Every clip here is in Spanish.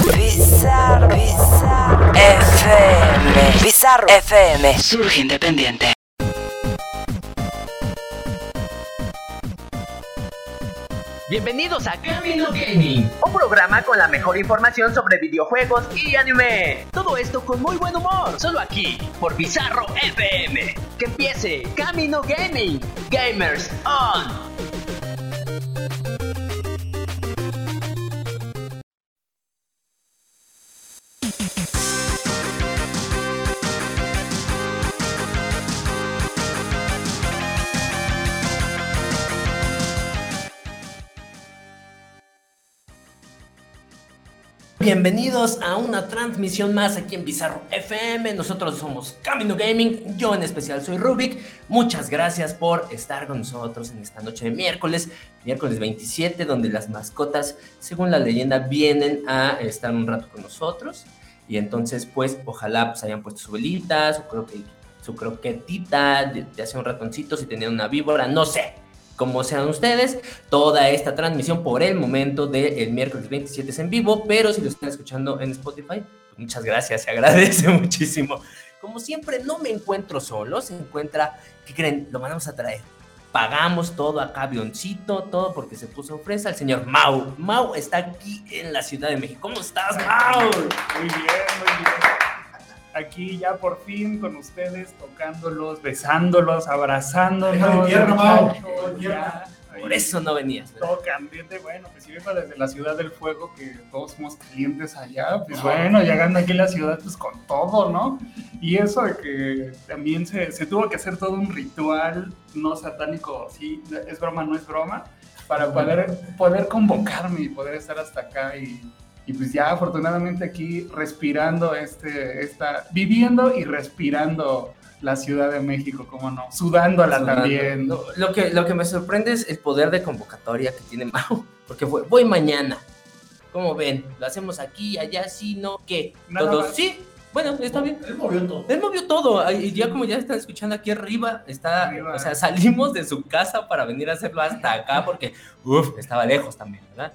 Bizarro, Bizarro FM. Bizarro FM. Surge independiente. Bienvenidos a Camino Gaming, un programa con la mejor información sobre videojuegos y anime. Todo esto con muy buen humor, solo aquí, por Bizarro FM. Que empiece Camino Gaming, Gamers On. Bienvenidos a una transmisión más aquí en Bizarro FM. Nosotros somos Camino Gaming. Yo en especial soy Rubik. Muchas gracias por estar con nosotros en esta noche de miércoles, miércoles 27, donde las mascotas, según la leyenda, vienen a estar un rato con nosotros. Y entonces, pues, ojalá pues, hayan puesto su velita, su, su croquetita de, de hace un ratoncito, si tenían una víbora, no sé como sean ustedes, toda esta transmisión por el momento del miércoles 27 es en vivo, pero si lo están escuchando en Spotify, muchas gracias, se agradece muchísimo. Como siempre, no me encuentro solo, se encuentra, ¿qué creen? Lo mandamos a traer. Pagamos todo acá, avioncito, todo porque se puso fresa el señor Mau. Mau está aquí en la Ciudad de México. ¿Cómo estás, Mau? Muy bien, muy bien aquí ya por fin con ustedes, tocándolos, besándolos, abrazándolos. por eso no venías. Tocan, bueno, pues si vengo desde la Ciudad del Fuego, que todos somos clientes allá, pues bueno, llegando aquí a la ciudad, pues con todo, ¿no? Y eso de que también se, se tuvo que hacer todo un ritual no satánico, sí, es broma, no es broma, para poder, poder convocarme y poder estar hasta acá y y pues ya afortunadamente aquí respirando este, esta, viviendo y respirando la Ciudad de México, cómo no, sudándola también. Lo, que, lo que me sorprende es el poder de convocatoria que tiene Mau, porque voy mañana. ¿Cómo ven? Lo hacemos aquí, allá, sí, no, ¿qué? ¿Todos? Sí, bueno, está bien. Él movió todo. Él movió todo. Y ya como ya están escuchando aquí arriba, está, o sea, salimos de su casa para venir a hacerlo hasta acá porque, uff, estaba lejos también, ¿verdad?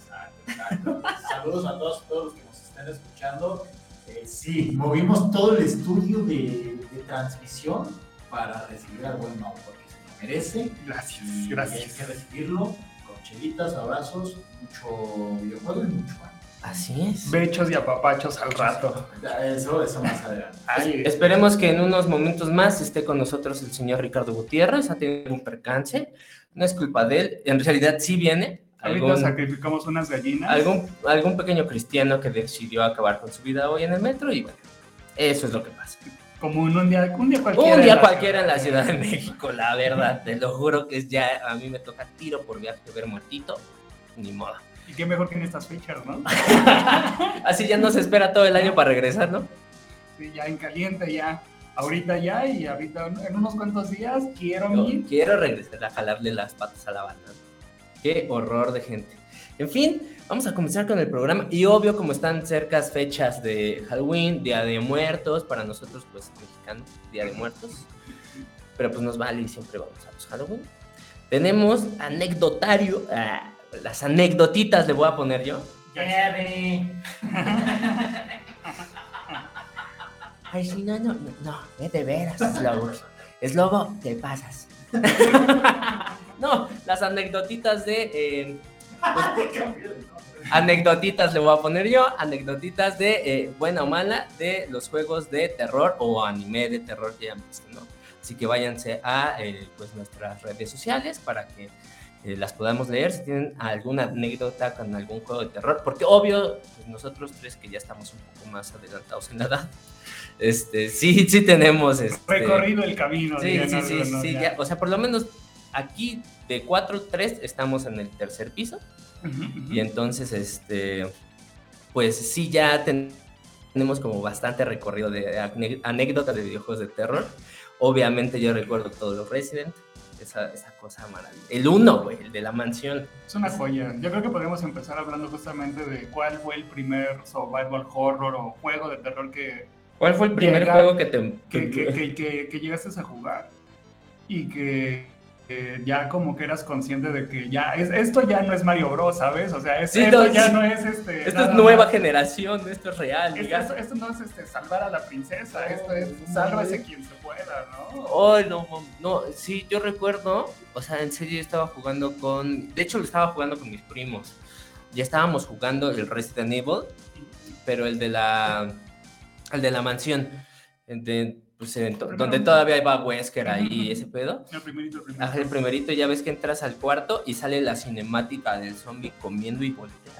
Saludos a todos, todos los que nos están escuchando. Eh, sí, movimos todo el estudio de, transmisión para recibir al buen Mau, porque se lo merece. Gracias, y gracias. Hay que recibirlo con chelitas, abrazos, mucho videojuego y mucho Así es. Bechos y apapachos al rato. Eso, eso más adelante. Esperemos que en unos momentos más esté con nosotros el señor Ricardo Gutiérrez. Ha tenido un percance. No es culpa de él. En realidad sí viene, Ahorita sacrificamos unas gallinas. Algún, algún pequeño cristiano que decidió acabar con su vida hoy en el metro y bueno, eso es lo que pasa. Como un día, un día cualquiera. Un día cualquiera en la Ciudad de México, la verdad, te lo juro que es ya, a mí me toca tiro por viaje ver muertito, ni moda. Y qué mejor que en estas fechas, ¿no? Así ya no se espera todo el año para regresar, ¿no? Sí, ya en caliente, ya. Ahorita ya y ahorita en unos cuantos días quiero ir. Quiero regresar a jalarle las patas a la banda. Qué horror de gente. En fin, vamos a comenzar con el programa. Y obvio, como están cercas fechas de Halloween, Día de Muertos, para nosotros, pues, mexicanos, Día de Muertos. Pero pues nos vale y siempre vamos a los Halloween. Tenemos anecdotario, ah, las anecdotitas le voy a poner yo. Ay, si no, no, no, no, de veras, Slobo. Slobo, te pasas. no, las anecdotitas de. Eh, pues, anecdotitas le voy a poner yo, anecdotitas de eh, buena o mala de los juegos de terror o anime de terror que ya han visto, ¿no? Así que váyanse a eh, pues nuestras redes sociales para que las podamos leer si tienen alguna anécdota con algún juego de terror, porque obvio, pues nosotros tres que ya estamos un poco más adelantados en la edad, este, sí, sí tenemos este, recorrido el camino. Sí, sí, sí, sí, o sea, por lo menos aquí de 4, 3 estamos en el tercer piso. Y entonces, este, pues sí, ya tenemos como bastante recorrido de anécdotas de videojuegos de terror. Obviamente yo recuerdo todos los Resident, esa, esa cosa maravillosa. El uno, güey, el de la mansión. Es una joya. Yo creo que podemos empezar hablando justamente de cuál fue el primer survival horror o juego de terror que... ¿Cuál fue el primer juego que te... Que, que, que, que, llegaste a jugar y que eh, ya como que eras consciente de que ya es, esto ya no es Mario Bros, ¿sabes? O sea, es- Sí, esto no, ya sí. no es este. Esto es nueva más. generación, esto es real. Esto, diga. esto- esto no es este, salvar a la princesa, esto es No, sálvase no. quien se pueda, ¿no? Oh, no, no, sí, yo recuerdo, o sea, en serio yo estaba jugando con, de hecho lo estaba jugando con mis primos. Ya estábamos jugando el Resident Evil, pero el de la, el de la mansión, de, pues, en to- Primero. donde todavía va Wesker ahí, ese pedo. El primerito, el primerito. Ajá, el primerito ya ves que entras al cuarto y sale la cinemática del zombie comiendo y voltea.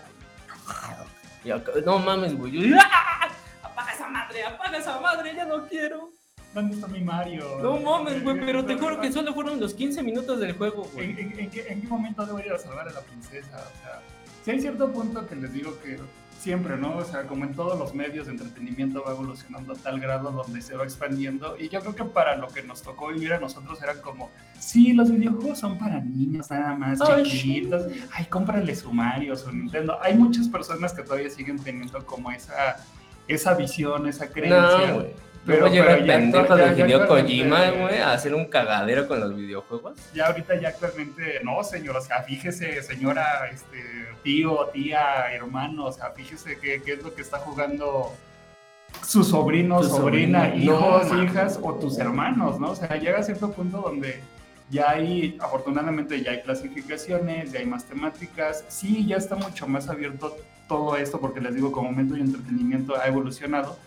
Y acá- no mames, güey. ¡ah! Apaga esa madre, apaga esa madre, ya no quiero. ¿Dónde está mi Mario? No mames, güey, pero te juro que solo fueron los 15 minutos del juego, ¿En, güey. en- en qué, en qué momento debo ir a salvar a la princesa? O sea, si hay cierto punto que les digo que siempre, ¿no? O sea, como en todos los medios de entretenimiento va evolucionando a tal grado donde se va expandiendo. Y yo creo que para lo que nos tocó vivir a nosotros eran como, sí, los videojuegos son para niños nada más, Ay, chiquitos. Ay, cómprale su Mario, su Nintendo. Hay muchas personas que todavía siguen teniendo como esa, esa visión, esa creencia. No. Pero- Luego llega el pendejo de Hideo Kojima, güey, a hacer un cagadero con los videojuegos. Ya ahorita ya actualmente, no señor, o sea, fíjese señora, este, tío, tía, hermano, o sea, fíjese qué, qué es lo que está jugando su sobrino, Tu sobrina, sobrino. hijos, No, hijas o tus hermanos, ¿no? O sea, llega a cierto punto donde ya hay, afortunadamente ya hay clasificaciones, ya hay más temáticas, sí, ya está mucho más abierto todo esto porque les digo, como método de entretenimiento ha evolucionado.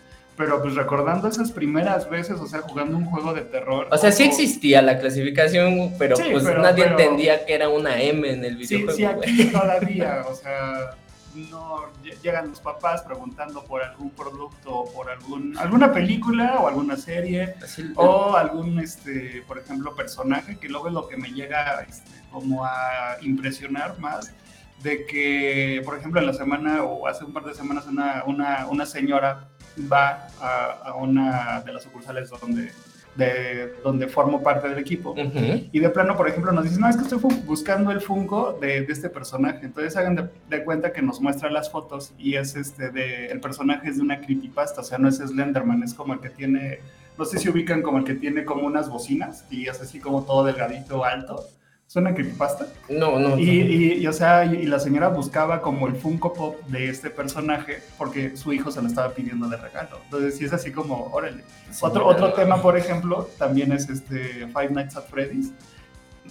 Pero pues recordando esas primeras veces, o sea, jugando un juego de terror. O sea, sí existía la clasificación, pero Sí, pues pero- nadie pero- entendía que era una M en el Sí, videojuego, sí, güey. aquí todavía, o sea, no lle- llegan los papás preguntando por algún producto, o por algún alguna película o alguna serie Así- o algún, este, por ejemplo, personaje que luego es lo que me llega, este, como a impresionar más de que, por ejemplo, en la semana o hace un par de semanas una, una, una señora va a, a una de las sucursales donde, de, donde formo parte del equipo Ujú. y de plano, por ejemplo, nos dicen, no, es que estoy buscando el Funko de, de este personaje. Entonces hagan de, de cuenta que nos muestra las fotos y es este de, el personaje es de una creepypasta, o sea, no es Slenderman, es como el que tiene, no sé si ubican como el que tiene como unas bocinas y es así como todo delgadito, alto. ¿Es una creepypasta? No, no. Y, y, y, o sea, y, y la señora buscaba como el Funko Pop de este personaje porque su hijo se lo estaba pidiendo de regalo. Entonces sí es así como, órale. Sí, Otro, otro tema, por ejemplo, también es este Five Nights at Freddy's,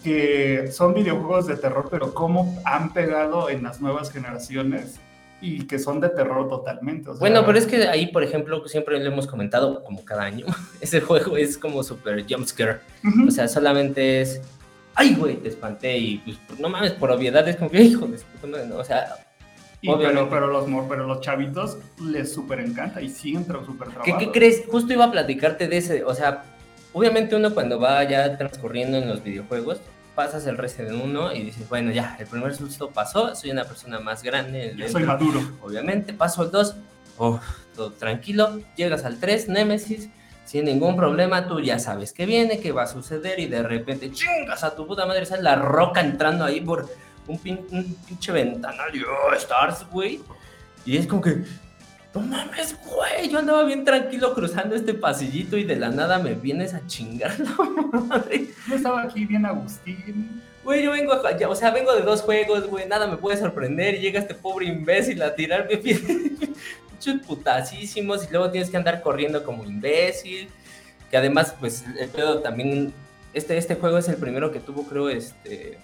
que son videojuegos de terror, pero cómo han pegado en las nuevas generaciones y que son de terror totalmente. o sea, Bueno, pero es que ahí, por ejemplo, siempre lo hemos comentado, como cada año, ese juego es como super jumpscare. ujú, O sea, solamente es, ay, güey, te espanté y pues no mames, por obviedad es como que, hijo de madre", ¿no? O sea, y pero, pero, los, mor- pero los chavitos les súper encanta y siguen súper ¿qué, qué crees? Justo iba a platicarte de ese, o sea, obviamente uno cuando va ya transcurriendo en los videojuegos, pasas el Resident 1 y dices, bueno, ya, el primer susto pasó, soy una persona más grande. Yo soy maduro. Obviamente, paso al 2, oh, todo tranquilo, llegas al 3, Nemesis, sin ningún problema, tú ya sabes qué viene, qué va a suceder y de repente chingas a tu puta madre, sale la roca entrando ahí por un, pin- un pinche ventanal y oh, Stars, güey. Y es como que, no mames, güey, yo andaba bien tranquilo cruzando este pasillito y de la nada me vienes a chingar la madre. Yo estaba aquí bien Agustín. Güey, yo vengo, a- o sea, vengo de dos juegos, güey, nada me puede sorprender y llega este pobre imbécil a tirarme muchos putacísimos y luego tienes que andar corriendo como imbécil, que además, pues, el pedo también, este, este juego es el primero que tuvo, creo, este,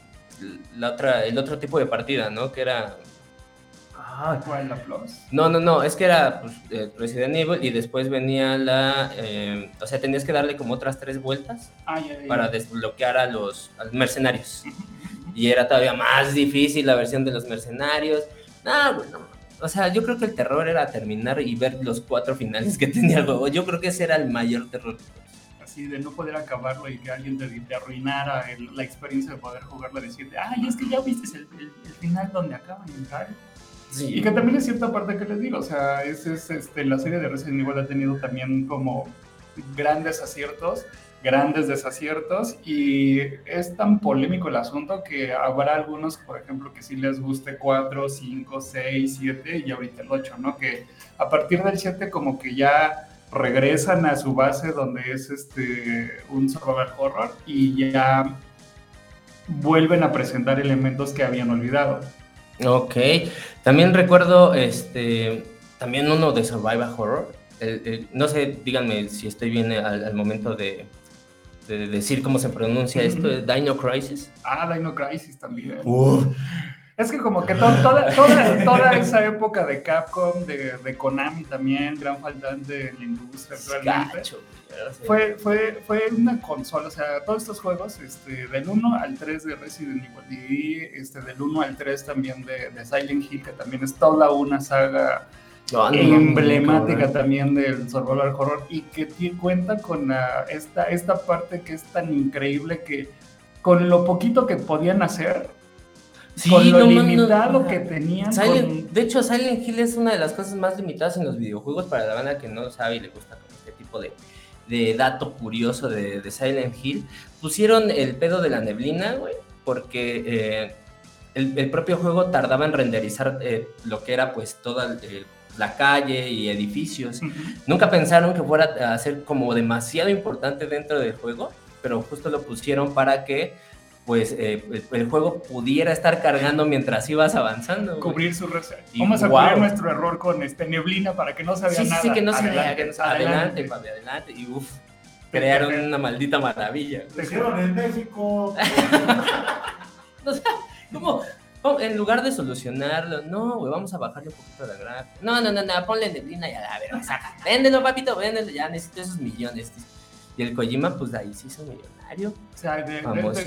la otra, el otro tipo de partida, ¿no? Que era... Ah, ¿Cuál la plus? no, no, no, es que era pues, eh, Resident Evil y después venía la... eh, o sea, tenías que darle como otras tres vueltas Ah, ya, ya, ya. para desbloquear a los, a los mercenarios. Y era todavía más difícil la versión de los mercenarios. No, güey, no. O sea, yo creo que el terror era terminar y ver los cuatro finales que tenía el juego. Yo creo que ese era el mayor terror. así de no poder acabarlo y que alguien te, te arruinara el- la experiencia de poder jugarlo y decirte, ay, es que ya viste el, el- el final donde acaban y tal. Y que también es cierta parte que les digo, o sea, es, es, este, la serie de Resident Evil ha tenido también como grandes aciertos, grandes desaciertos y es tan polémico el asunto que habrá algunos, por ejemplo, que sí les guste 4, 5, 6, 7 y ahorita el 8, ¿no? Que a partir del 7 como que ya regresan a su base donde es este un survival horror y ya vuelven a presentar elementos que habían olvidado. Ok. También recuerdo este también uno de Survival Horror. El- el- no sé, díganme si estoy bien al momento de, de decir cómo se pronuncia esto, Ujú. Dino Crisis. Ah, Dino Crisis también. Es que como que to- toda, toda, toda esa época de Capcom, de, de Konami también, gran faltante en la industria Gacho, güey, fue, fue, fue una consola, o sea, todos estos juegos, este, del 1 al 3 de Resident Evil y este, del 1 al 3 también de, de Silent Hill, que también es toda una saga No, no, emblemática también del survival horror y que cuenta con ah, esta, esta parte que es tan increíble que con lo poquito que podían hacer, Sí, con lo no, no, no, limitado que tenían, Silent- con- De hecho, Silent Hill es una de las cosas más limitadas en los videojuegos para la banda que no sabe y le gusta como este tipo de, de dato curioso de, de Silent Hill. Pusieron el pedo de la neblina, güey, porque eh, el, el propio juego tardaba en renderizar eh, lo que era pues toda eh, la calle y edificios. Ujú. Nunca pensaron que fuera a ser como demasiado importante dentro del juego, pero justo lo pusieron para que pues eh, el, el juego pudiera estar cargando mientras ibas avanzando. cubrir su reserva. Vamos a cubrir nuestro error con este neblina para que no se vea Sí, nada. sí, que no se vea, Adelante, que no se adelante, adelante. papi, adelante. Y uff, crearon una maldita maravilla. Lo hicieron en México. O sea, ¿cómo? En lugar de solucionarlo, no, güey, vamos a bajarle un poquito la gráfica. No, no, no, no, ponle neblina y a la verga, saca. Véndelo, papito, véndelo, ya necesito esos millones. Y el Kojima, pues de ahí se hizo millonario. O sea, de, todas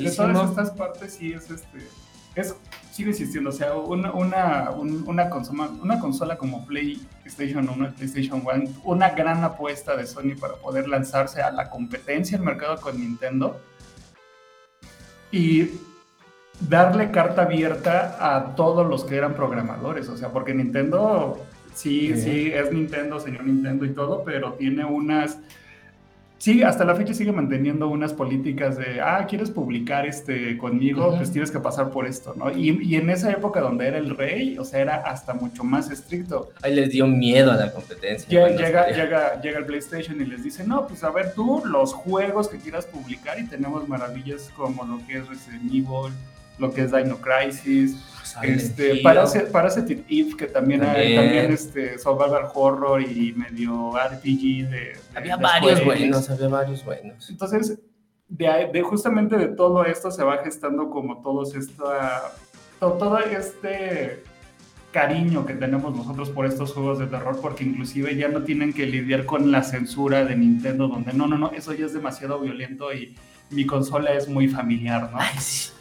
estas partes sí es este. Es, sigue existiendo. O sea, una, una, un- una, consola, una consola como PlayStation 1 y PlayStation 1, una gran apuesta de Sony para poder lanzarse a la competencia en mercado con Nintendo y darle carta abierta a todos los que eran programadores. O sea, porque Nintendo, sí, Sí. sí, es Nintendo, señor Nintendo y todo, pero tiene unas Sí, hasta la fecha sigue manteniendo unas políticas de, ah, quieres publicar este conmigo, pues tienes que pasar por esto, ¿no? Y, y en esa época donde era el rey, o sea, era hasta mucho más estricto. Ahí les dio miedo a la competencia. Llega, salió. llega, llega el PlayStation y les dice, no, pues a ver tú los juegos que quieras publicar y tenemos maravillas como lo que es Resident Evil, lo que es Dino Crisis, Silent este, Hill. Parasite, Parasite Eve, que también hay También. también este, survival horror y medio RPG de... de- Había de varios buenos, había varios buenos. Entonces, de, de justamente de todo esto se va gestando como todos esta, to- todo este cariño que tenemos nosotros por estos juegos de terror, porque inclusive ya no tienen que lidiar con la censura de Nintendo, donde no, no, no, eso ya es demasiado violento y mi consola es muy familiar, ¿no? Ay, sí.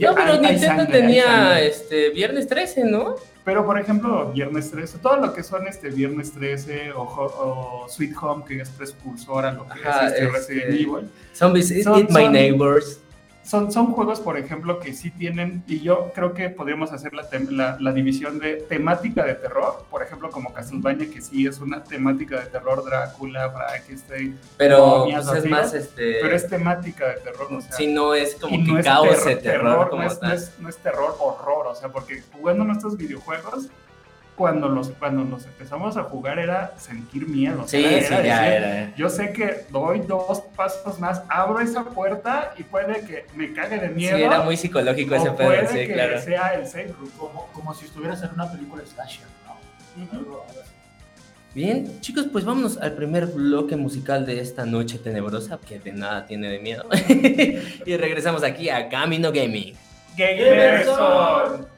No, pero hay- hay Nintendo sangre, tenía este Viernes 13, ¿no? Pero, por ejemplo, Viernes 13, todo lo que son este Viernes 13 o, Sweet Home, que es precursor a lo que Ajá, es este este- Resident Evil, Zombies, Eat Son- Eat My son- Neighbors. Son, son juegos, por ejemplo, que sí tienen, y yo creo que podríamos hacer la, la, la división de temática de terror, por ejemplo, como Castlevania, que sí es una temática de terror, Drácula, Frankenstein, Pero pues, es más este. pero es temática de terror, o sea, sí, no es como que no caos terror, de terror, como no, es, tal. no, es, no es terror, horror, o sea, porque jugando nuestros videojuegos, cuando los, cuando los empezamos a jugar era sentir miedo. Sí, era- sí, era ya decir, era. Yo sé que doy dos pasos más, abro esa puerta y puede que me cague de Sí, miedo. era muy psicológico ese pedo, puede sí, que claro. sea el safe room. Como, como si estuvieras en una película slasher, ¿no? Algo- algo así. Bien, chicos, pues vámonos al primer bloque musical de esta noche tenebrosa, que de nada tiene de miedo. y regresamos aquí a Camino Gaming. Gamerson.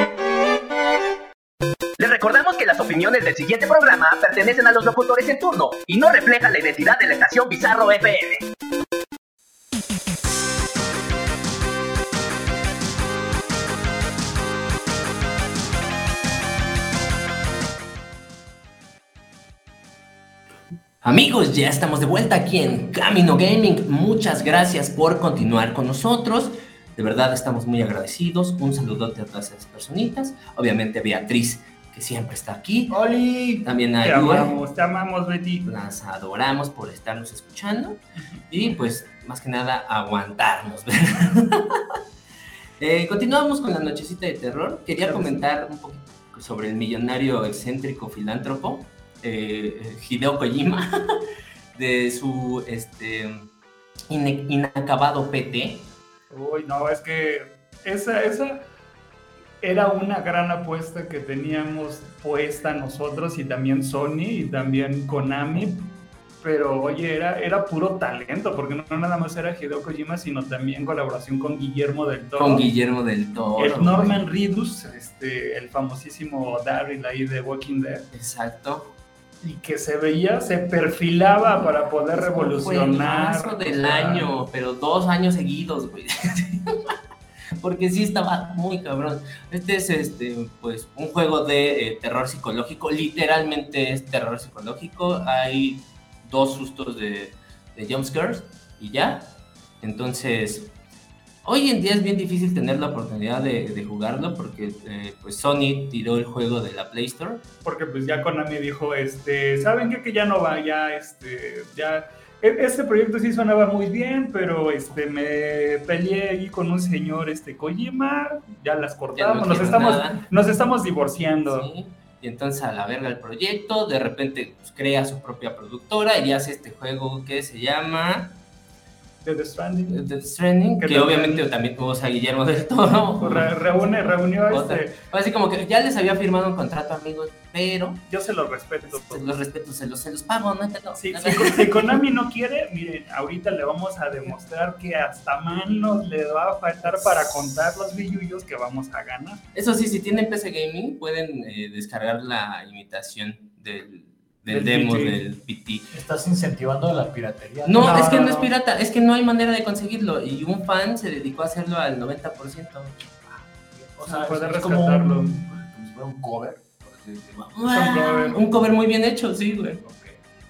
Que las opiniones del siguiente programa pertenecen a los locutores en turno y no reflejan la identidad de la estación Bizarro FM. Amigos, ya estamos de vuelta aquí en Camino Gaming. Muchas gracias por continuar con nosotros. De verdad estamos muy agradecidos. Un saludote a todas esas personitas. Obviamente Beatriz, que siempre está aquí. ¡Oli! También a Te amamos, te amamos, Betty. Las adoramos por estarnos escuchando. Y pues, más que nada, aguantarnos. ¿verdad? Eh, continuamos con la nochecita de terror. Quería Claro que sí. comentar un poquito sobre el millonario excéntrico filántropo, eh, Hideo Kojima, de su este, inacabado PT. Uy, no, es que esa, esa era una gran apuesta que teníamos puesta nosotros y también Sony y también Konami. Pero oye, era, era puro talento, porque no nada más era Hideo Kojima, sino también colaboración con Guillermo del Toro. Con Guillermo del Toro. el Norman Reedus, este, el famosísimo Daryl ahí de Walking Dead, Exacto. y que se veía, se perfilaba para poder Es revolucionar. juegazo del o sea, año, pero dos años seguidos, güey. Porque sí estaba muy cabrón. Este es este, pues, un juego de eh, terror psicológico. Literalmente es terror psicológico. Hay dos sustos de, de jumpscares y ya. Entonces, hoy en día es bien difícil tener la oportunidad de, jugarlo porque eh, pues Sony tiró el juego de la Play Store. porque pues ya Konami dijo, este, ¿saben qué? Que ya no va, ya, este, ya, este proyecto sí sonaba muy bien, pero este, me peleé ahí con un señor, este, Kojima, ya las Ya cortamos, no nos estamos, nada. nos estamos divorciando. Sí, Y entonces a la verga el proyecto, de repente pues, crea su propia productora y hace este juego que se llama de The Stranding. Death Stranding, Que obviamente también tuvo a Guillermo del Toro. Re- reúne, reunió este, Así como que ya les había firmado un contrato, amigos, pero yo se lo respeto. pues, los respeto, se los, se los pago, ¿no? Si, no, si- si Konami no quiere, miren, ahorita le vamos a demostrar que hasta manos le va a faltar para contar los billullos que vamos a ganar. Eso sí, si tienen PC Gaming, pueden eh, descargar la imitación del, del demo PT. del PT. Estás incentivando la piratería. No, No, es que no, no, es pirata, es que no hay manera de conseguirlo. Y un fan se dedicó a hacerlo al 90%. O sea, es como rescatarlo. un, como si fuera un cover. Ah, Un cover muy bien hecho, sí, güey.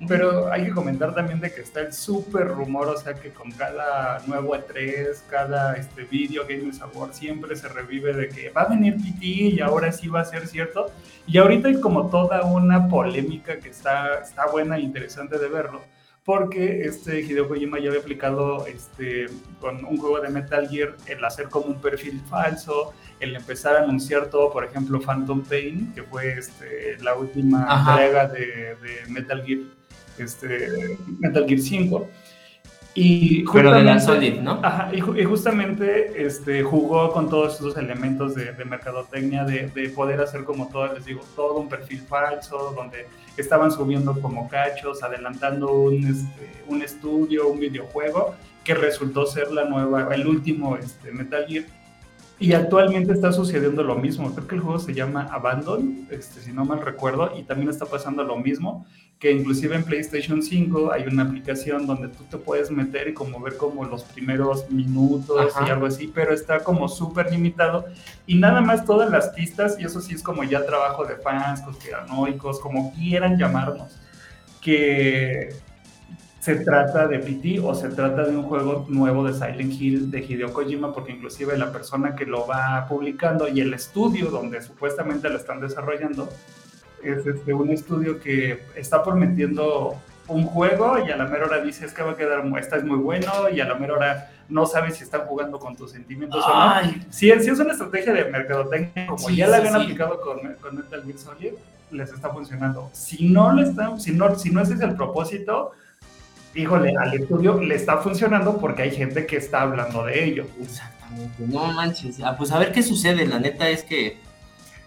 Pero hay que comentar también de que está el súper rumor, o sea que con cada nuevo E3, cada este Video Games Award siempre se revive de que va a venir PT y ahora sí va a ser cierto. Y ahorita hay como toda una polémica que está, está buena e interesante de verlo, porque este Hideo Kojima ya había aplicado este, con un juego de Metal Gear el hacer como un perfil falso, el empezar a anunciar todo, por ejemplo Phantom Pain, que fue este, la última Ajá. entrega de, de Metal Gear este, Metal Gear 5. Y Pero de la Solid, ¿no? Ajá, y, y justamente este, jugó con todos esos elementos de, de mercadotecnia, de, de poder hacer como todo, les digo, todo un perfil falso, donde estaban subiendo como cachos, adelantando un, este, un estudio, un videojuego, que resultó ser la nueva, el último este, Metal Gear. Y actualmente está sucediendo lo mismo. Creo que el juego se llama Abandon, este, si no mal recuerdo, y también está pasando lo mismo, que inclusive en PlayStation 5 hay una aplicación donde tú te puedes meter y como ver como los primeros minutos Ajá. y algo así, pero está como súper limitado y nada más todas las pistas, y eso sí es como ya trabajo de fans, conspiranoicos, como quieran llamarnos, que se trata de PT o se trata de un juego nuevo de Silent Hill de Hideo Kojima, porque inclusive la persona que lo va publicando y el estudio donde supuestamente lo están desarrollando es este, un estudio que está prometiendo un juego y a la mera hora dice es que va a quedar, esta es muy bueno y a la mera hora no sabes si están jugando con tus sentimientos o no. Ay, Si es, si es una estrategia de mercadotecnia, como Sí, ya la sí, habían sí. aplicado con, con Metal Gear Solid, les está funcionando. Si no lo está, si no, si no ese es el propósito, híjole, al estudio le está funcionando porque hay gente que está hablando de ello. exactamente. No manches. Ah, pues a ver qué sucede. La neta es que,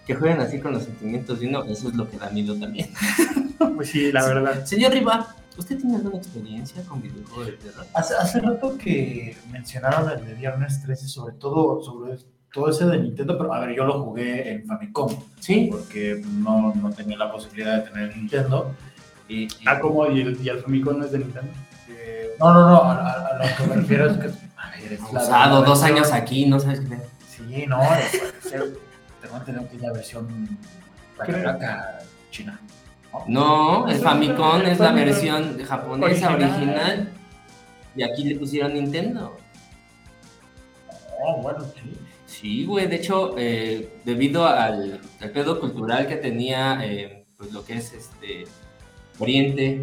que jueguen así con los sentimientos de uno. Eso es lo que da miedo también. Pues sí, la Sí. verdad. Señor Riva, ¿usted tiene alguna experiencia con videojuegos de terror? Hace, hace rato que mencionaron el de Viernes 13, sobre todo sobre todo ese de Nintendo, pero a ver, yo lo jugué en Famicom, Sí. porque no, no tenía la posibilidad de tener Nintendo. Y, y- Ah, como y el, y el Famicom no es de Nintendo. eh, no, no, no, a, a- a lo que me refiero es que. A ver, es Usado dos años aquí, no sabes qué. Sí, no, es- es- tengo entendido que es la versión placa Creo- placa china. No, el Famicom es la versión japonesa Original. original. Y aquí le pusieron Nintendo. Oh, bueno, sí. Sí, güey, de hecho, eh, debido al, al pedo cultural que tenía, eh, pues lo que es este Oriente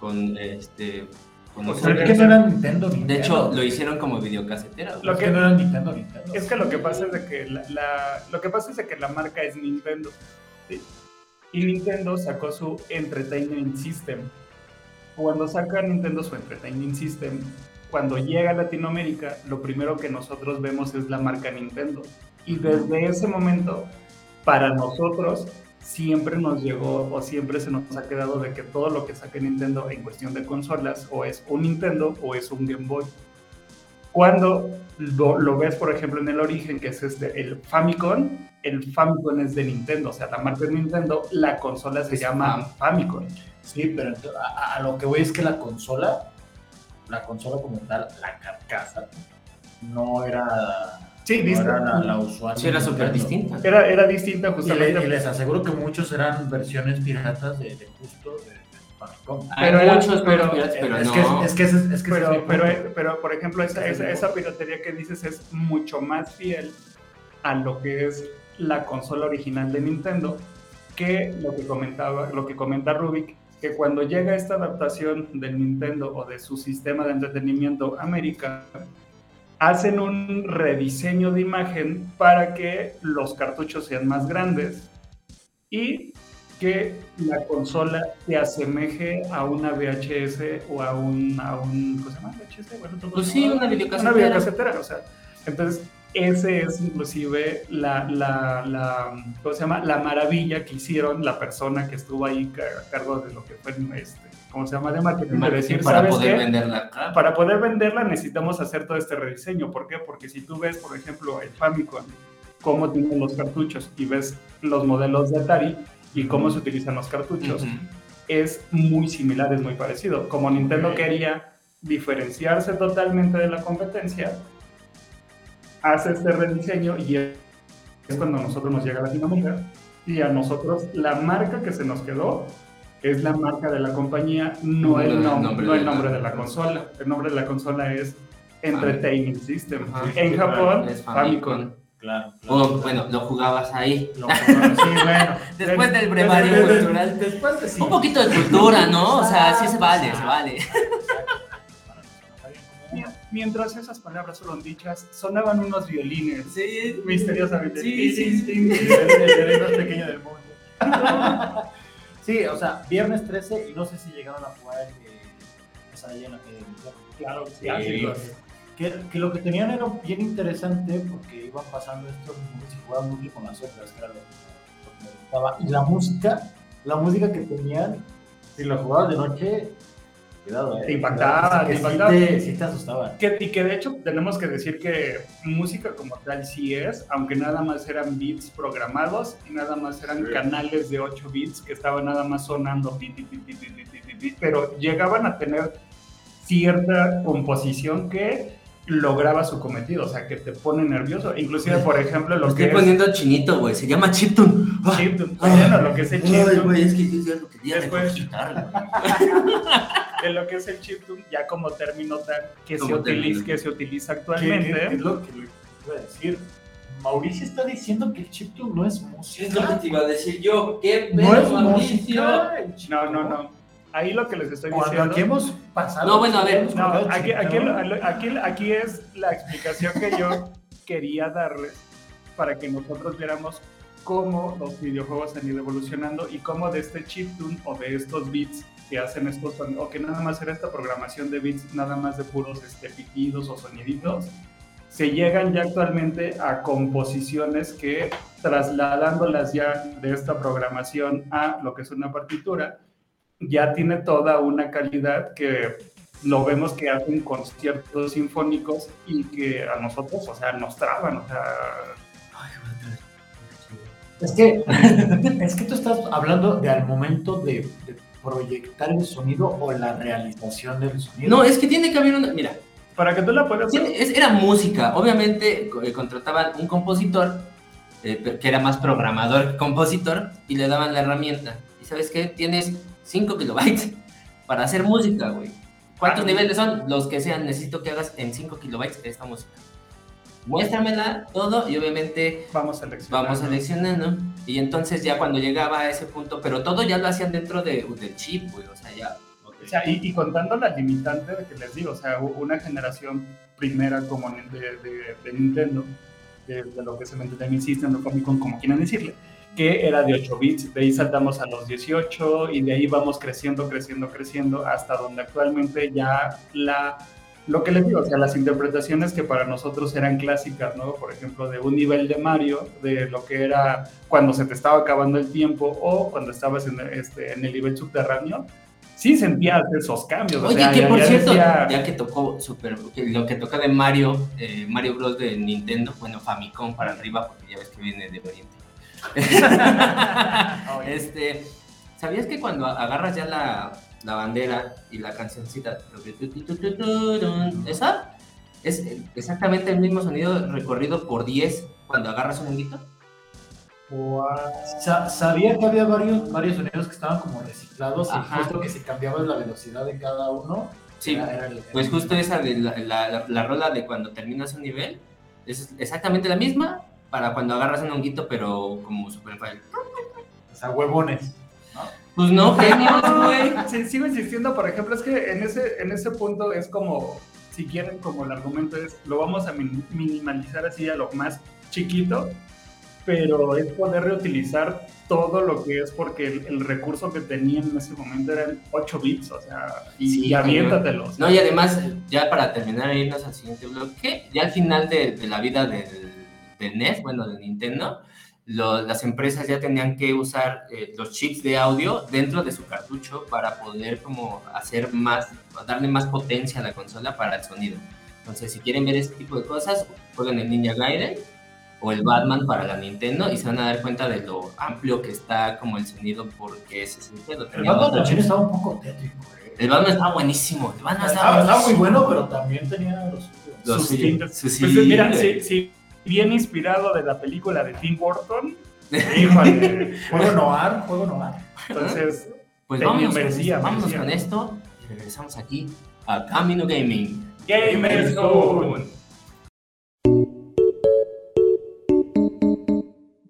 con este Pues, nosotros. ¿Por qué no era Nintendo? De hecho, lo hicieron como videocasetera. Lo ¿Por que- qué no era Nintendo? Nintendo. Es que lo que pasa es de que la, la- lo que pasa es de que la marca es Nintendo. ¿sí? Y Nintendo sacó su Entertainment System. Cuando saca Nintendo su Entertainment System, cuando llega a Latinoamérica, lo primero que nosotros vemos es la marca Nintendo. Y desde ese momento, para nosotros, siempre nos llegó o siempre se nos ha quedado de que todo lo que saque Nintendo en cuestión de consolas o es un Nintendo o es un Game Boy. Cuando lo, lo ves, por ejemplo, en el origen, que es este, el Famicom, el Famicom es de Nintendo, o sea, la marca es Nintendo, la consola se llama Famicom. Sí, pero a, a lo que voy es que la consola, la consola como tal, la carcasa, no era, Sí, no distinta. era la, la usual. Sí, era súper distinta. Era, era distinta Y, le- justamente. y les aseguro que muchos eran versiones piratas de, de justo de, de Famicom. Hay Pero era- muchos pero- piratas, pero es, no. que, es que es que ese es pero, pero, pero, por ejemplo, esa, esa, piratería que dices es mucho más fiel a lo que es la consola original de Nintendo que lo que comentaba, lo que comenta Rubik, que cuando llega esta adaptación del Nintendo o de su sistema de entretenimiento América, hacen un rediseño de imagen para que los cartuchos sean más grandes y que la consola se asemeje a una VHS o a un, a un ¿cómo se llama? VHS, bueno, ¿cómo Pues sí, una videocasetera. Una videocasetera, o sea, entonces ese es inclusive la, la, la, ¿cómo se llama? La maravilla que hicieron la persona que estuvo ahí a cargo de lo que fue, este, ¿cómo se llama? De marketing, de decir, para ¿sabes poder qué? venderla acá. para poder venderla necesitamos hacer todo este rediseño. ¿Por qué? Porque si tú ves, por ejemplo, el Famicom, cómo tienen los cartuchos y ves los modelos de Atari y cómo se utilizan los cartuchos, Ujú. es muy similar, es muy parecido. Como Nintendo Ok. quería diferenciarse totalmente de la competencia, hace este rediseño y es cuando a nosotros nos llega Latinoamérica y a nosotros la marca que se nos quedó es la marca de la compañía, no No el, el nom- nombre no de el la- nombre de la consola. El nombre de la consola es Entertainment System. Ajá. En Sí, Japón, Es Famicom. Famicom. Claro, Oh, claro. bueno, lo jugabas ahí. Lo- sí, bueno. Después del brevario Después- cultural. Después de sí. Un poquito de cultura, ¿no? O sea, sí se vale, se vale. Mien- Mientras esas palabras fueron dichas, sonaban unos violines Sí, misteriosamente. Sí, sí, sí. El bebé más pequeño del mundo. Sí, o sea, viernes 13 y no sé si llegaron a jugar eh, Pesadilla en la calle del infierno. Claro, Sí. clásicos. Que, que lo que tenían era bien interesante porque iban pasando estos mundos y jugaban mucho con las otras, que era lo, lo que me gustaba. Y la música, la música que tenían, si lo jugabas de noche, Cuidado, eh. Te impactaba, te impactaba. Sí sí te asustaba. Y que de hecho tenemos que decir que música como tal sí es, aunque nada más eran beats programados y nada más eran canales de 8 bits que estaban nada más sonando, pero llegaban a tener cierta composición que lograba su cometido, o sea, que te pone nervioso. Inclusive, por ejemplo, Lo estoy que es poniendo chinito, güey. Se llama chiptune. Ah, chiptune, bueno, lo que es el Ay, chiptune, güey, es que yo ya lo quería Después- de lo que es el chiptune, ya como término tal que se utiliza, que se utiliza ¿Qué, actualmente. qué- qué es lo que iba a decir? Mauricio está diciendo que el chiptune no es música. Es lo que te iba a decir yo. ¿Qué No es Mauricio? música. No, no, no. Ahí lo que les estoy Cuando diciendo. aquí hemos pasado. No, bueno, a ver. No, aquí, aquí, aquí, aquí es la explicación que yo quería darles para que nosotros viéramos cómo los videojuegos han ido evolucionando y cómo de este chiptune o de estos beats que hacen estos o que nada más era esta programación de beats, nada más de puros este, pitidos o soniditos, se llegan ya actualmente a composiciones que trasladándolas ya de esta programación a lo que es una partitura, ya tiene toda una calidad que lo vemos que hacen conciertos sinfónicos y que a nosotros, o sea, nos traban, o sea, Es que, es que tú estás hablando de al momento de, de proyectar el sonido o la realización del sonido. No, es que tiene que haber una. Mira, para que tú la puedas tiene- es- era música. Obviamente eh, contrataban un compositor eh, que era más programador que compositor, y le daban la herramienta. ¿Y sabes qué? Tienes 5 kilobytes para hacer música, güey. ¿Cuántos Ah, niveles son? Los que sean. Necesito que hagas en 5 kilobytes esta música. Muéstramela todo y obviamente Vamos seleccionando. vamos seleccionando. Y entonces ya cuando llegaba a ese punto, pero todo ya lo hacían dentro de, del chip, güey. O sea, ya. O sea, y, y contando la limitante de que les digo, o sea, una generación primera como de, de- de Nintendo, de, de lo que es el Entertainment System, o Famicom, como quieran decirle, que era de 8 bits, de ahí saltamos a los 18 y de ahí vamos creciendo, creciendo, creciendo, hasta donde actualmente ya la... Lo que les digo, o sea, las interpretaciones que para nosotros eran clásicas, ¿no? Por ejemplo, de un nivel de Mario, de lo que era cuando se te estaba acabando el tiempo o cuando estabas en, este, en el nivel subterráneo, sí sentías esos cambios. o Oye, sea, que ya- por ya cierto, decía- ya que tocó super, lo que toca de Mario, eh, Mario Bros. de Nintendo, bueno, Famicom para arriba, porque ya ves que viene de Oriente. este, ¿sabías que cuando agarras ya la, la bandera y la cancioncita, esa es exactamente el mismo sonido recorrido por 10 cuando agarras un honguito? Sa- sabía que había varios, varios sonidos que estaban como reciclados Ajá. y justo que si cambiabas la velocidad de cada uno, Sí, era- era el- Pues justo esa de la, la, la- la rola de cuando terminas un nivel es exactamente la misma para cuando agarras un honguito, pero como Super File. O sea, huevones. Pues no, genios, güey. Sí, sigo insistiendo, por ejemplo, es que en ese, en ese punto es como, si quieren, como el argumento es, lo vamos a min- minimalizar así a lo más chiquito, pero es poder reutilizar todo lo que es, porque el, el recurso que tenían en ese momento eran 8 bits, o sea, y, Sí, y aviéntatelos. No, y además, ya para terminar irnos al siguiente bloque, ya al final de, de la vida del, del NES, bueno, del Nintendo, lo- las empresas ya tenían que usar eh, los chips de audio dentro de su cartucho para poder como hacer más, darle más potencia a la consola para el sonido. Entonces, si quieren ver este tipo de cosas, jueguen el Ninja Gaiden o el Batman para la Nintendo y se van a dar cuenta de lo amplio que está como el sonido porque ese sentido El tenía Batman también estaba un poco tétrico. eh. El Batman estaba buenísimo, el Batman Estaba, estaba, estaba muy bueno, pero también tenía los. Los sus suyos. tintes. Sí, Pues, sí, mira, si, si bien inspirado de la película de Tim Burton, híjole, Juego noir, juego noir. entonces... Pues vámonos, merecía, con, vámonos merecía. con esto y regresamos aquí a Camino Gaming. Gamers Zone.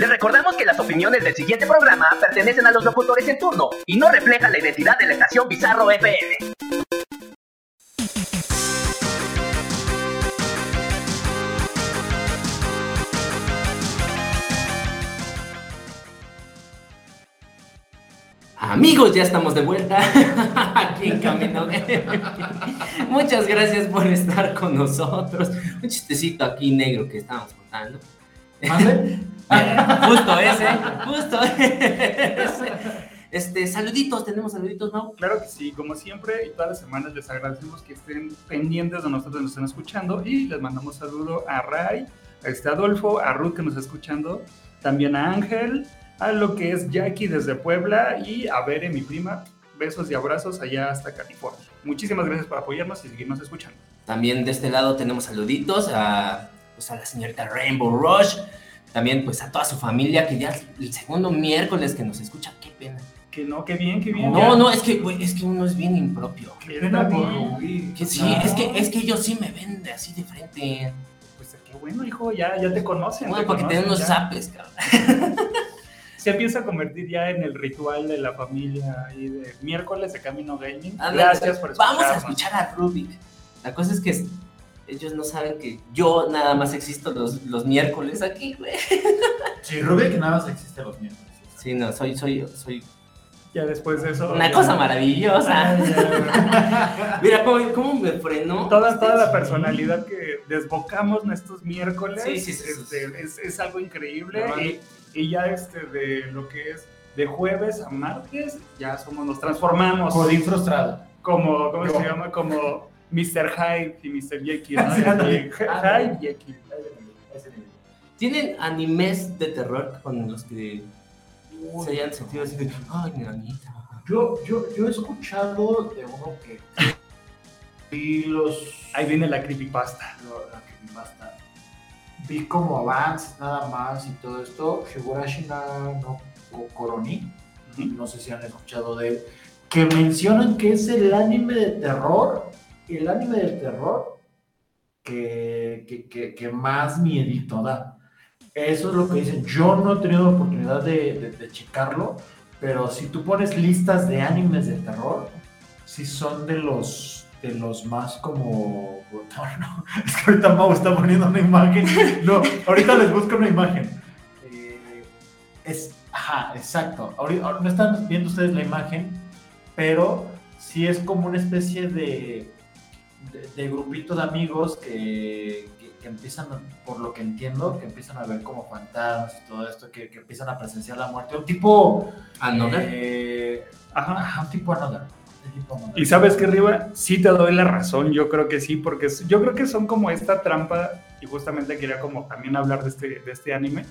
Les recordamos que las opiniones del siguiente programa pertenecen a los locutores en turno y no reflejan la identidad de la estación Bizarro FM. Amigos, ya estamos de vuelta aquí en Camino. Muchas gracias por estar con nosotros. Un chistecito aquí negro que estábamos contando. ¿Mande? justo ese, justo ese. Este, saluditos, tenemos saluditos, ¿no? Claro que sí, como siempre, y todas las semanas les agradecemos que estén pendientes de nosotros, nos estén escuchando, y les mandamos saludo a Ray, a este Adolfo, a Ruth que nos está escuchando, también a Ángel, a lo que es Jackie desde Puebla, y a Bere, mi prima, besos y abrazos allá hasta California. Muchísimas gracias por apoyarnos y seguirnos escuchando. También de este lado tenemos saluditos a, pues, a la señorita Rainbow Rush. También pues a toda su familia que ya el segundo miércoles que nos escucha. Qué pena. Que no, que bien, que bien. No, ya. no, es que, güey, es que uno es bien impropio. Qué pena por Rubí. Que sí, No. es que, es que ellos sí me ven de así de frente. Pues qué bueno, hijo, ya, ya te conocen. Bueno, te porque conocen, tienen unos zapes, cabrón. se empieza a convertir ya en el ritual de la familia y de miércoles de Camino Gaming. Ándale, Gracias por Vamos a escuchar a Rubik. La cosa es que es- ellos no saben que yo nada más existo los, los miércoles aquí, güey. Sí, Rubik nada más existe los miércoles. Sí, no, soy, soy, soy Ya después de eso. Una ya- cosa maravillosa. Mira cómo, cómo me frenó. Toda, toda la personalidad que desbocamos estos miércoles Sí, sí, sí, sí, este, Es, es algo increíble y, y ya este de lo que es de jueves a martes ya somos nos transformamos Godín frustrado. como ¿cómo Yo. se llama? como Mr. Hyde y Mr. Jekyll ¿no? Sí, ándale. Hyde y Jekyll. ¿Tienen animes de terror con los que se hayan sentido así de, ay, mi nanita? Yo, yo, yo he escuchado de uno que. Y los. ahí viene la creepypasta lo- la creepypasta. Vi como avances nada más y todo esto. Higurashi no Ko- Koroni. No sé si han escuchado de él. Que mencionan que es el anime de terror. El anime de terror que, que, que, que más miedito da. Eso es lo que dicen. Yo no he tenido la oportunidad de, checarlo. Pero si tú pones listas de animes de terror, sí son de los de los más como no, no, es que ahorita Mau está poniendo una imagen no, ahorita les busco una imagen Eh, es, ajá, exacto ahorita, ahora no están viendo ustedes la imagen pero sí es como una especie de de, de grupito de amigos que, que, que empiezan, por lo que entiendo, que empiezan a ver como fantasmas y todo esto, que, que empiezan a presenciar la muerte. Un tipo... ¿Another? eh, Ajá. ajá, un tipo another. Y sabes que arriba sí te doy la razón, yo creo que sí, porque yo creo que son como esta trampa, y justamente quería como también hablar de este, de este anime,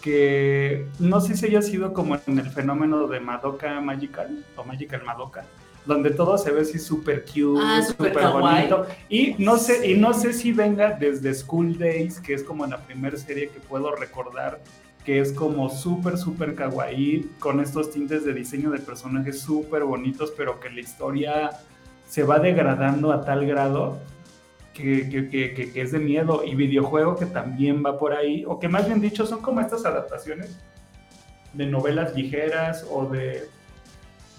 que no sé si haya sido como en el fenómeno de Madoka Magical, o Magical Madoka, donde todo se ve así súper cute, Ah, súper kawaii. bonito, y no, sé, y no sé si venga desde School Days, que es como la primera serie que puedo recordar, que es como súper, súper kawaii, con estos tintes de diseño de personajes súper bonitos, pero que la historia se va degradando a tal grado que, que- que- que- que es de miedo. Y videojuego que también va por ahí, o que más bien dicho son como estas adaptaciones de novelas ligeras o de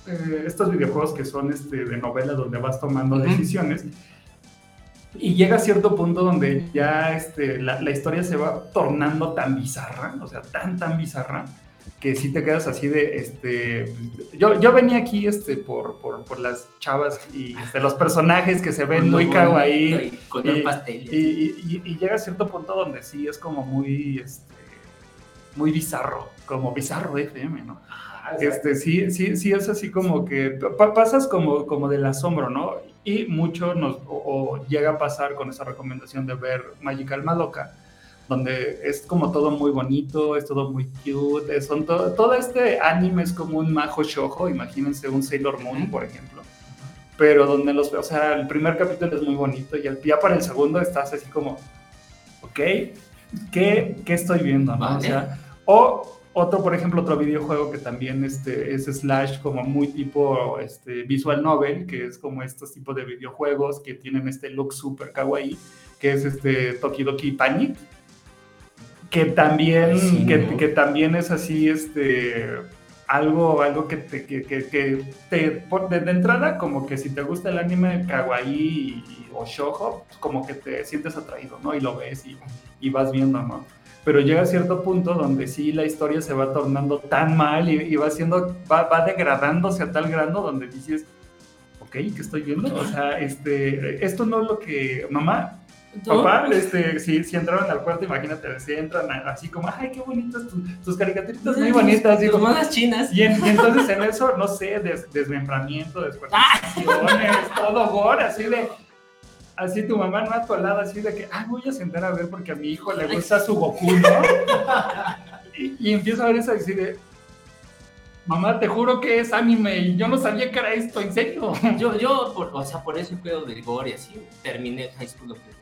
eh, estos videojuegos que son este, de novelas donde vas tomando Ujú. decisiones. Y llega a cierto punto donde ya este, la, la historia se va tornando tan bizarra, o sea, tan, tan bizarra, que si te quedas así de, este, yo, yo venía aquí este, por, por, por las chavas y este, los personajes que se ven muy kawaii, color y- pastel. y, y- y llega a cierto punto donde sí es como muy, este, muy bizarro, como bizarro FM, ¿no? Este, sí, sí, sí es así como que pa- pasas como, como del asombro, ¿no? Y mucho nos, o, o llega a pasar con esa recomendación de ver Magical Madoka, donde es como todo muy bonito, es todo muy cute, es- son todo, todo este anime es como un majo shojo, imagínense un Sailor Moon, por ejemplo. Pero donde los, o sea, el primer capítulo es muy bonito y el, ya para el segundo estás así como, ok, ¿qué, qué estoy viendo? ¿no? O sea, o otro, por ejemplo, otro videojuego que también este, es slash como muy tipo este, visual novel, que es como estos tipos de videojuegos que tienen este look super kawaii, que es este Tokidoki Panic, que también, sí, que, ¿no? que también es así, este, algo, algo que te, que, que- que te de entrada, como que si te gusta el anime kawaii y- o shoujo, pues como que te sientes atraído, ¿no? Y lo ves y, y vas viendo, ¿no? Pero llega a cierto punto donde sí la historia se va tornando tan mal y, y va siendo, va, va degradándose a tal grado donde dices, ok, ¿qué estoy viendo? O sea, este, esto no es lo que, mamá. Papá, este, si, si entraron al cuarto, imagínate, si entran así como, ay, qué bonitas tus, tus caricaturitas muy bonitas, digo, monas chinas. y, en- y entonces en eso, no sé, des- desmembramiento, descuartizaciones, todo gore, así de, así tu mamá no a tu lado, así de que, ah, voy a sentar a ver porque a mi hijo le gusta su Goku, ¿no? Y, y empiezo a ver eso así de, mamá, te juro que es anime y yo no sabía que era esto, en serio. Yo, yo, por, o sea, por eso pedo del gore y así, terminé High School of the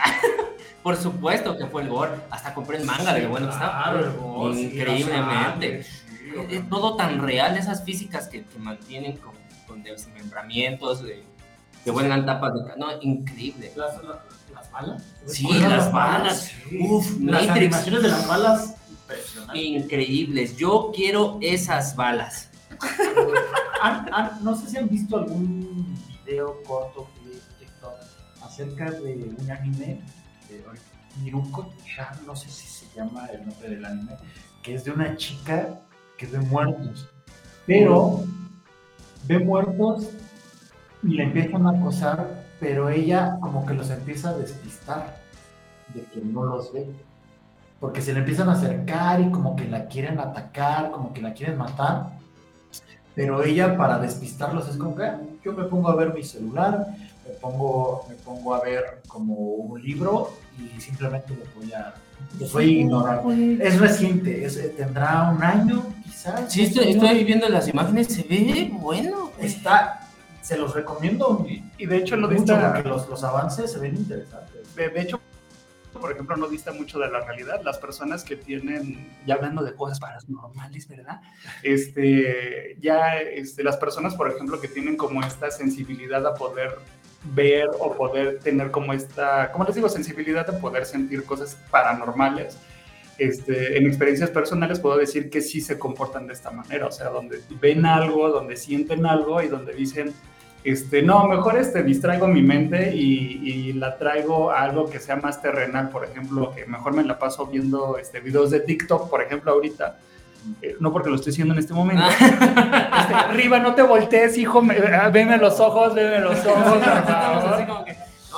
por supuesto que fue el gore. Hasta compré el manga de lo bueno que estaba. Increíblemente. Eh, eh, todo tan real, esas físicas que, que mantienen con, con desmembramientos, de, que vuelan tapas de... No, increíble. Las, las, las balas. Sí, ¿Recuerdas las balas. Sí. Uf, las Matrix. animaciones de las balas. Impresionante. Increíbles. Yo quiero esas balas. Han- han- no sé si han visto algún video corto TikTok acerca de un anime de Miruko-chan, no sé si se llama el nombre del anime, que es de una chica que ve muertos. pero ve muertos y le empiezan a acosar, pero ella como que los empieza a despistar de que no los ve. Porque se le empiezan a acercar y como que la quieren atacar, como que la quieren matar. Pero ella para despistarlos es como que "Ah, yo me pongo a ver mi celular, me pongo, me pongo a ver como un libro y simplemente lo voy a, lo voy a ignorar. Es reciente, es- eh, tendrá un año quizás. Sí, estoy, estoy viendo las imágenes, se ve bueno. Está, se los recomiendo Y de hecho no dista, porque los, los avances se ven interesantes. de, de hecho, por ejemplo, no dista mucho de la realidad. Las personas que tienen, ya hablando de cosas paranormales, ¿verdad? Este, ya, este, las personas, por ejemplo, que tienen como esta sensibilidad a poder ver o poder tener como esta, como les digo, sensibilidad a poder sentir cosas paranormales. Este, en experiencias personales puedo decir que sí se comportan de esta manera, o sea, donde ven algo, donde sienten algo y donde dicen, este, no, mejor este, distraigo mi mente y, y la traigo a algo que sea más terrenal, por ejemplo, que mejor me la paso viendo este, videos de TikTok, por ejemplo, ahorita, eh, no porque lo estoy haciendo en este momento. Este, arriba, no te voltees, hijo, me, ah, veme los ojos, veme los ojos, por favor.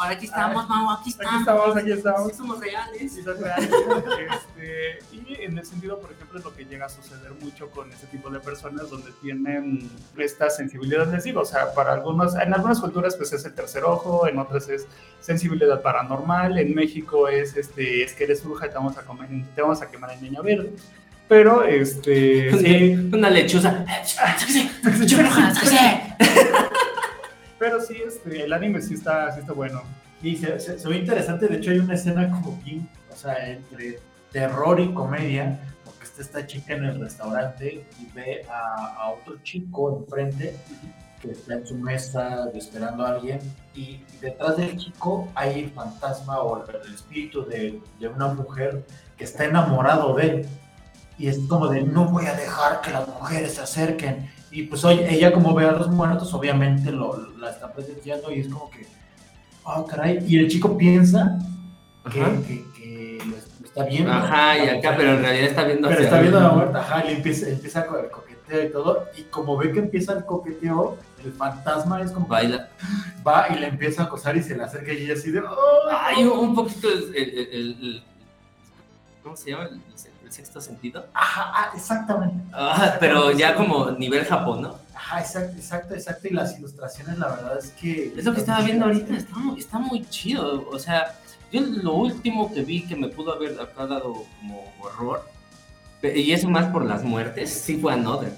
"No, aquí estamos, Mau, aquí estamos. Aquí estamos, aquí estamos. Sí somos reales. Sí, son reales. Este, y en el sentido, por ejemplo, es lo que llega a suceder mucho con ese tipo de personas donde tienen esta sensibilidad, les digo, o sea, para algunos, en algunas culturas pues es el tercer ojo, en otras es sensibilidad paranormal, en México es, este, es que eres bruja y te vamos a, comer, te vamos a quemar en leña verde. Pero, este, sí, Una lechuza. pero sí, este, el anime sí está, sí está bueno. Y se, se- se ve interesante, de hecho hay una escena como bien, o sea, entre terror y comedia, porque está esta chica en el restaurante y ve a, a otro chico enfrente que está en su mesa esperando a alguien y detrás del chico hay el fantasma o el, espíritu de, de una mujer que está enamorado de él y es como de no voy a dejar que las mujeres se acerquen y pues oye, ella como ve a los muertos obviamente lo, la está presenciando y es como que oh caray y el chico piensa que, que, que lo está viendo Ajá, y acá, pero en realidad está viendo pero está viendo la muerta, ajá, y empieza, empieza con el coqueteo y todo, y como ve que empieza el coqueteo, el fantasma es como Baila. va y le empieza a acosar y se le acerca y ella así de, "Oh, no". un, poquito el, el- el- el- ¿Cómo se llama? El sexto sentido. Ajá, ah, exactamente. Ah, pero ya como nivel Japón, ¿no? Ajá, exacto, exacto, exacto, y las ilustraciones la verdad es que... Es lo que estaba viendo ahorita, está, muy- está muy chido. O sea, yo lo último que vi que me pudo haber acá dado como horror, y eso más por las muertes, sí fue Another.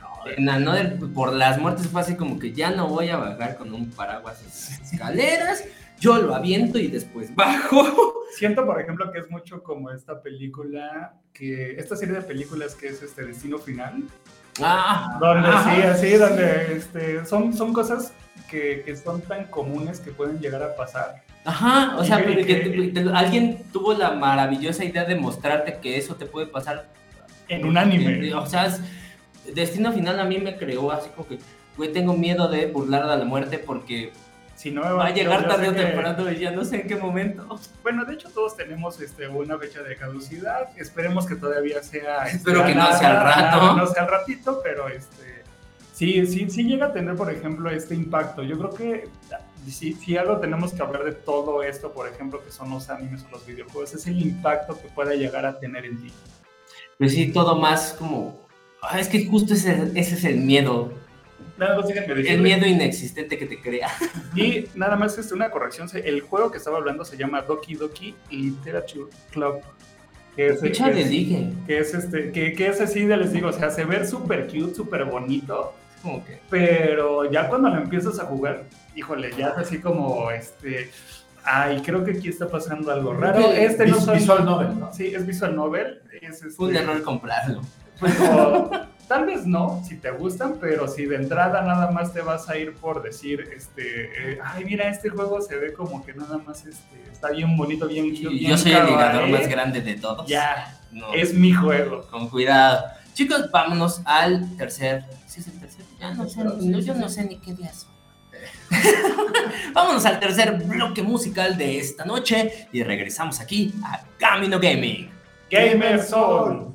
No, En Another, por las muertes fue así como que ya no voy a bajar con un paraguas en escaleras, yo lo aviento y después bajo. Siento, por ejemplo, que es mucho como esta película, que esta serie de películas que es este Destino Final, Ah, donde sí, así, donde este, son, son cosas que, que son tan comunes que pueden llegar a pasar. Ajá, o sea, que- pero que que- te- te- alguien tuvo la maravillosa idea de mostrarte que eso te puede pasar En un anime. O sea, es- Destino Final a mí me creó así como que, güey, tengo miedo de burlar a la muerte porque Si no va a llegar yo tarde o que- temprano y ya no sé en qué momento. Bueno, de hecho todos tenemos este, una fecha de caducidad. Esperemos que todavía sea... este, Espero que no sea al rato. nada, No sea al ratito, pero este... Sí, sí, sí llega a tener, por ejemplo, este impacto. Yo creo que si, si algo tenemos que hablar de todo esto, por ejemplo, que son los animes o los videojuegos, es el impacto que pueda llegar a tener en ti. Pues sí, todo más como... ah, es que justo ese, ese es el miedo, Nada más déjenme el miedo inexistente que te crea. Y nada más este, una corrección, el juego que estaba hablando se llama Doki Doki Literature Club. Que es, Escucha, que es- dije. que es este, que, que es así, ya les digo, o sea, se ve súper cute, súper bonito, Es pero ya cuando lo empiezas a jugar, híjole, ya es así como, este, ay, creo que aquí está pasando algo raro. Este no son- visual novel, ¿no? Sí, es visual novel. Es, este, Fue un error comprarlo. Tal vez no, si te gustan, pero si de entrada nada más te vas a ir por decir, este, eh, ay, mira, este juego se ve como que nada más este, está bien bonito, bien cute, Y bien yo soy el ligador kawaii. más grande de todos. Ya, No, es mi juego. con cuidado. Chicos, vámonos al tercer. ¿Sí es el tercer? Ya no sé, no, yo no sé ni qué día son. vámonos al tercer bloque musical de esta noche y regresamos aquí a Camino Gaming. Gamer Soul.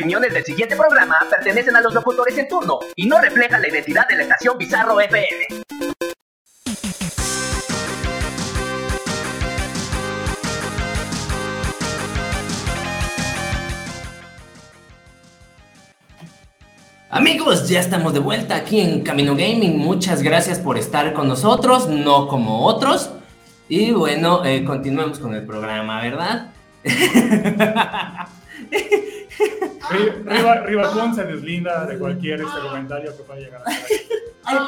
opiniones del siguiente programa pertenecen a los locutores en turno y no reflejan la identidad de la estación Bizarro FM. Amigos, ya estamos de vuelta aquí en Camino Gaming. Muchas gracias por estar con nosotros, no como otros. Y bueno, eh, continuemos con el programa, ¿verdad? Ri- Riva, se deslinda de cualquier este comentario que pueda llegar a ser. Ay,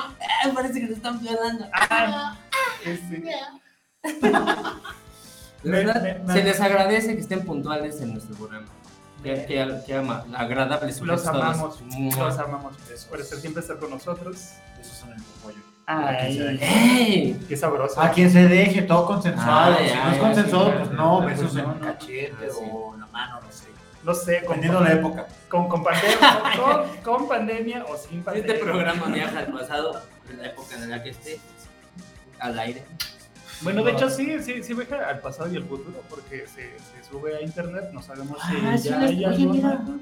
ay, parece que se están violando. Este, De Me- verdad, me- me- se les agradece que estén puntuales en nuestro programa. Que, que, que ama, agradable su los amamos, los amamos por estar siempre estar con nosotros. Esos son el pollo. Ay, qué sabroso. A quien se deje, todo consensuado. Ay, si no es consensuado, sí, pues no, besos pues en no. cachete Ah, o en la mano, no sé. No sé, con, Dependiendo de la época. con, con pandemia, con, con pandemia o sin pandemia. Este programa viaja al pasado, en la época en la que esté al aire. Bueno, de hecho sí, sí, sí viaja al pasado y al futuro porque se, se sube a internet, no sabemos si Ah, sí, ya les- hay algo.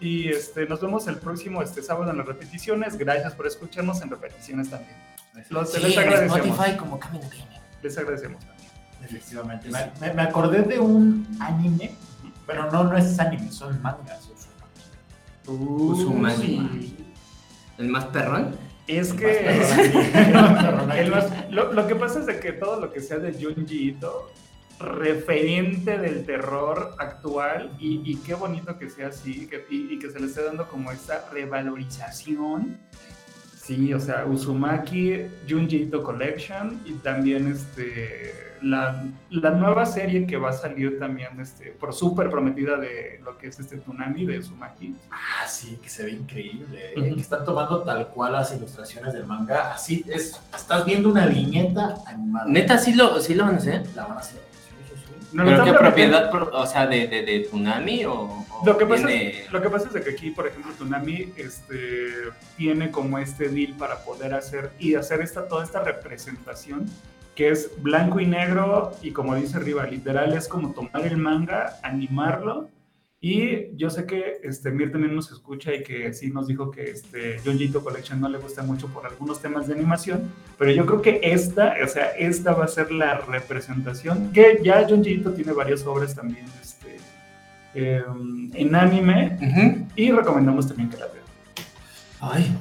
Y este, nos vemos el próximo este sábado en las repeticiones. Gracias por escucharnos en repeticiones también. Los, Sí, les en agradecemos. Spotify como Camino Gaming. Les agradecemos también. Efectivamente. Me, me- me acordé de un anime, pero no, no es anime, son mangas. Uzumaki. Uy. ¿El más perrón? Es El que más perrón. el más- lo, lo que pasa es de que todo lo que sea de Junji Ito, referente del terror actual, y, y qué bonito que sea así, que- y, y que se le esté dando como esta revalorización. Sí, o sea, Uzumaki, Junji Ito Collection, y también este, la, la nueva serie que va a salir también este, por súper prometida de lo que es este Tsunami de Uzumaki. Ah, sí, que se ve increíble. ¿eh? Que están tomando tal cual las ilustraciones del manga. Así es, estás viendo una viñeta animada. Neta, sí lo, sí lo van a hacer. La van a hacer. Sí, sí, sí. No lo ¿Pero qué propiedad, pro- o sea, de, de, de Tsunami o, o Lo que, pasa es, lo que pasa es de que aquí, por ejemplo, Tsunami este, tiene como este deal para poder hacer y hacer esta, toda esta representación que es blanco y negro y como dice arriba, literal es como tomar el manga, animarlo. Y yo sé que este, Mir también nos escucha y que sí nos dijo que este, John Collection no le gusta mucho por algunos temas de animación, pero yo creo que esta, o sea, esta va a ser la representación, que ya John tiene varias obras también este, eh, en anime y recomendamos también que la vean. Ay,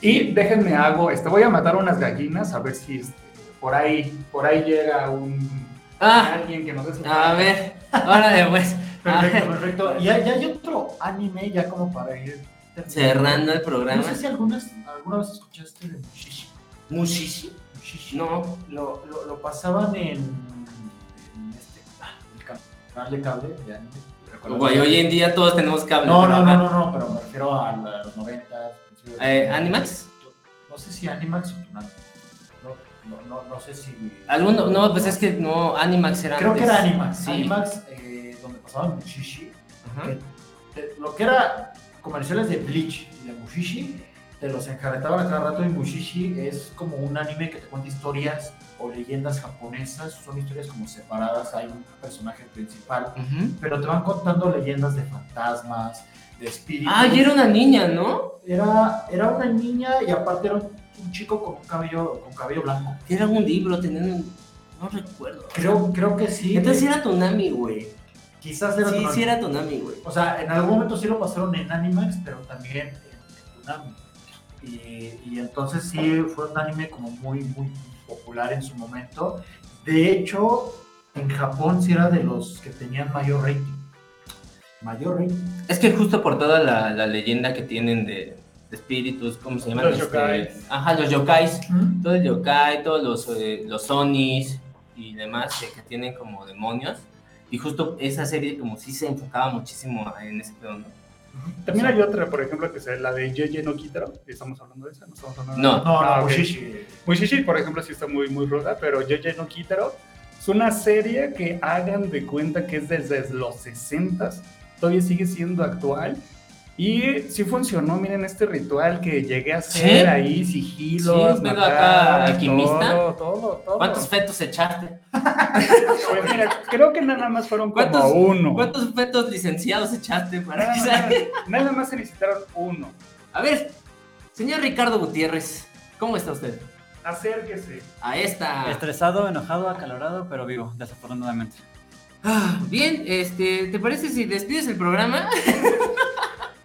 Y déjenme hago, este, voy a matar unas gallinas a ver si este, por ahí, por ahí llega un Ah, alguien que nos dé a ver, órale pues. A Perfecto, ver, perfecto. Y ya, ya hay otro anime, ya como para ir cerrando el No programa. sé si algunas, alguna vez escuchaste de Mushishi. Mushishi. Mushishi. No. Lo, lo, lo pasaban en, en este, ah, el canal de cable de anime. Hoy en día todos tenemos cable. No, no, no, no, no, pero me refiero a, los 90. principios de Eh, los 90. ¿Animax? No sé si Animax o Toonami. No, no, no, sé si. Alguno, no, pues es que no, Animax era Creo que era Animax. Sí. Animax, eh, donde pasaban Mushishi. Ajá. que te- lo que era comerciales de Bleach y de Mushishi, te los enjarretaban a cada rato y Mushishi es como un anime que te cuenta historias o leyendas japonesas, son historias como separadas, hay un personaje principal, pero te van contando leyendas de fantasmas, de espíritus. Ah, y era una niña, ¿no? era, era una niña y aparte era un, un chico con cabello, con cabello blanco. Era un libro, tenían un... No recuerdo. Creo, creo que sí. Entonces sí eh, era Tonami, güey. quizás era Sí, Toonami. sí era Tonami, güey. O sea, en algún momento sí lo pasaron en Animax, pero también en, en Toonami. Y, y entonces sí fue un anime como muy, muy popular en su momento. De hecho, en Japón sí era de los que tenían mayor rating. Mayor rating. Es que justo por toda la, la leyenda que tienen de espíritus, ¿cómo se llaman? Los yokais. Ajá, los yokais. Todo el yokai, todos los, eh, los onis y demás que, que tienen como demonios. Y justo esa serie como sí se enfocaba muchísimo en ese pedo, ¿no? También hay otra, por ejemplo, que es la de Yoye no Kitaro. ¿Estamos hablando de esa? ¿No estamos hablando de No. No, no, Ah, ok. Mushishi. Mushishi, por ejemplo, sí está muy, muy ruda, pero Yoye no Kitaro es una serie que hagan de cuenta que es desde los 60 todavía sigue siendo actual. Y sí funcionó, miren este ritual que llegué a hacer ¿Sí? ahí, sigilos, Sí, acá alquimista. Todo, todo, todo. ¿Cuántos fetos echaste? Pues mira, creo que nada más fueron como ¿Cuántos- uno. ¿Cuántos fetos licenciados echaste para Nada que más, salga? nada más se necesitaron uno. A ver, señor Ricardo Gutiérrez, ¿cómo está usted? Acérquese. A esta. Estresado, enojado, acalorado, pero vivo, desafortunadamente. Ah, bien, este, ¿te parece si despides el programa?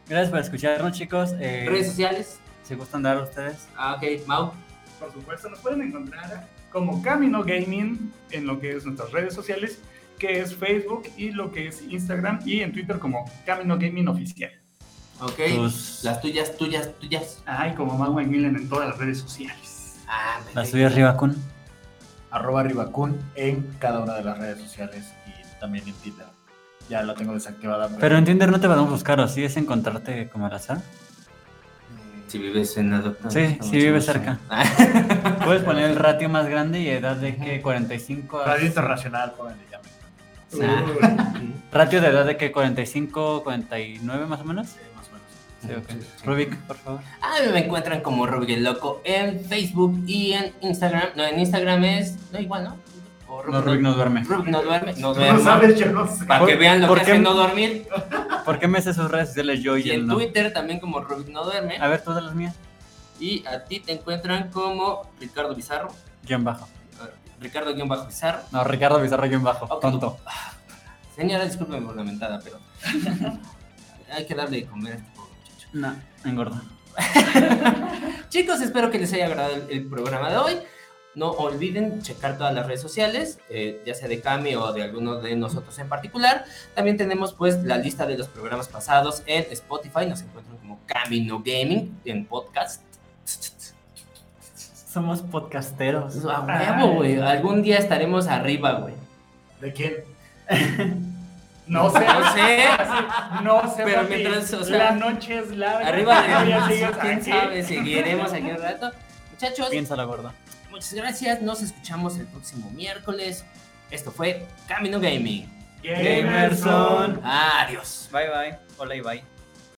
Gracias por escucharnos, chicos. Eh, Redes sociales. si gustan dar a ustedes. Ah, ok, Mau. Por supuesto, nos pueden encontrar como Camino Gaming en lo que es nuestras redes sociales, que es Facebook y lo que es Instagram y en Twitter como Camino Gaming Oficial. Ok. Tus- Las tuyas, tuyas, tuyas. Ay, como Magua y Milen en todas las redes sociales. Ah, Las tuyas, Ribacun. Arroba Ribacun en cada una de las redes sociales y también en Tinder. Ya la tengo desactivada. Pero en Tinder no te podemos buscar, ¿o sí es encontrarte como al azar? Si vives en Adopta. Sí, está sí mucho vive gusto. cerca. Puedes poner el ratio más grande y edad de que 45 a... Radio Internacional, pónganle ya. Ah. Ratio de edad de que 45, 49 más o menos. Sí, más o menos. Sí, ok. Sí, sí. Rubik, por favor. A mí me encuentran como Rubik el Loco en Facebook y en Instagram. No, en Instagram es. No, igual, ¿no? O No, Rubik no duerme. Rubik no duerme. No No duerme. sabes, yo no sé. Para ¿Por- que vean lo por que qué- hace no dormir. ¿Por qué me haces sus redes sociales yo y Y él en no? Twitter también como Rubik no duerme. A ver, todas las mías. Y a ti te encuentran como Ricardo Bizarro. Guión bajo. Ricardo-Bizarro. No, Ricardo Bizarro guion bajo. Ok. Tonto. Señora, discúlpeme por la mentada, pero. hay que darle de comer a este pobre muchacho. No, engorda. Chicos, espero que les haya agradado el, el programa de hoy. No olviden checar todas las redes sociales, eh, ya sea de Cami o de alguno de nosotros en particular. También tenemos pues la lista de los programas pasados en Spotify. Nos encuentran como Camino Gaming en podcast. Somos podcasteros. A huevo, güey. Algún día estaremos arriba, güey. ¿De quién? No sé, No sé. no sé, Pero papi. mientras, o sea, la noche es larga. Arriba de sigues quién aquí. sabe, seguiremos aquí un rato. Muchachos, Piensa la gorda. Muchas gracias. Nos escuchamos el próximo miércoles. Esto fue Camino Gaming. Gamerson. Adiós. Bye bye. Hola y bye.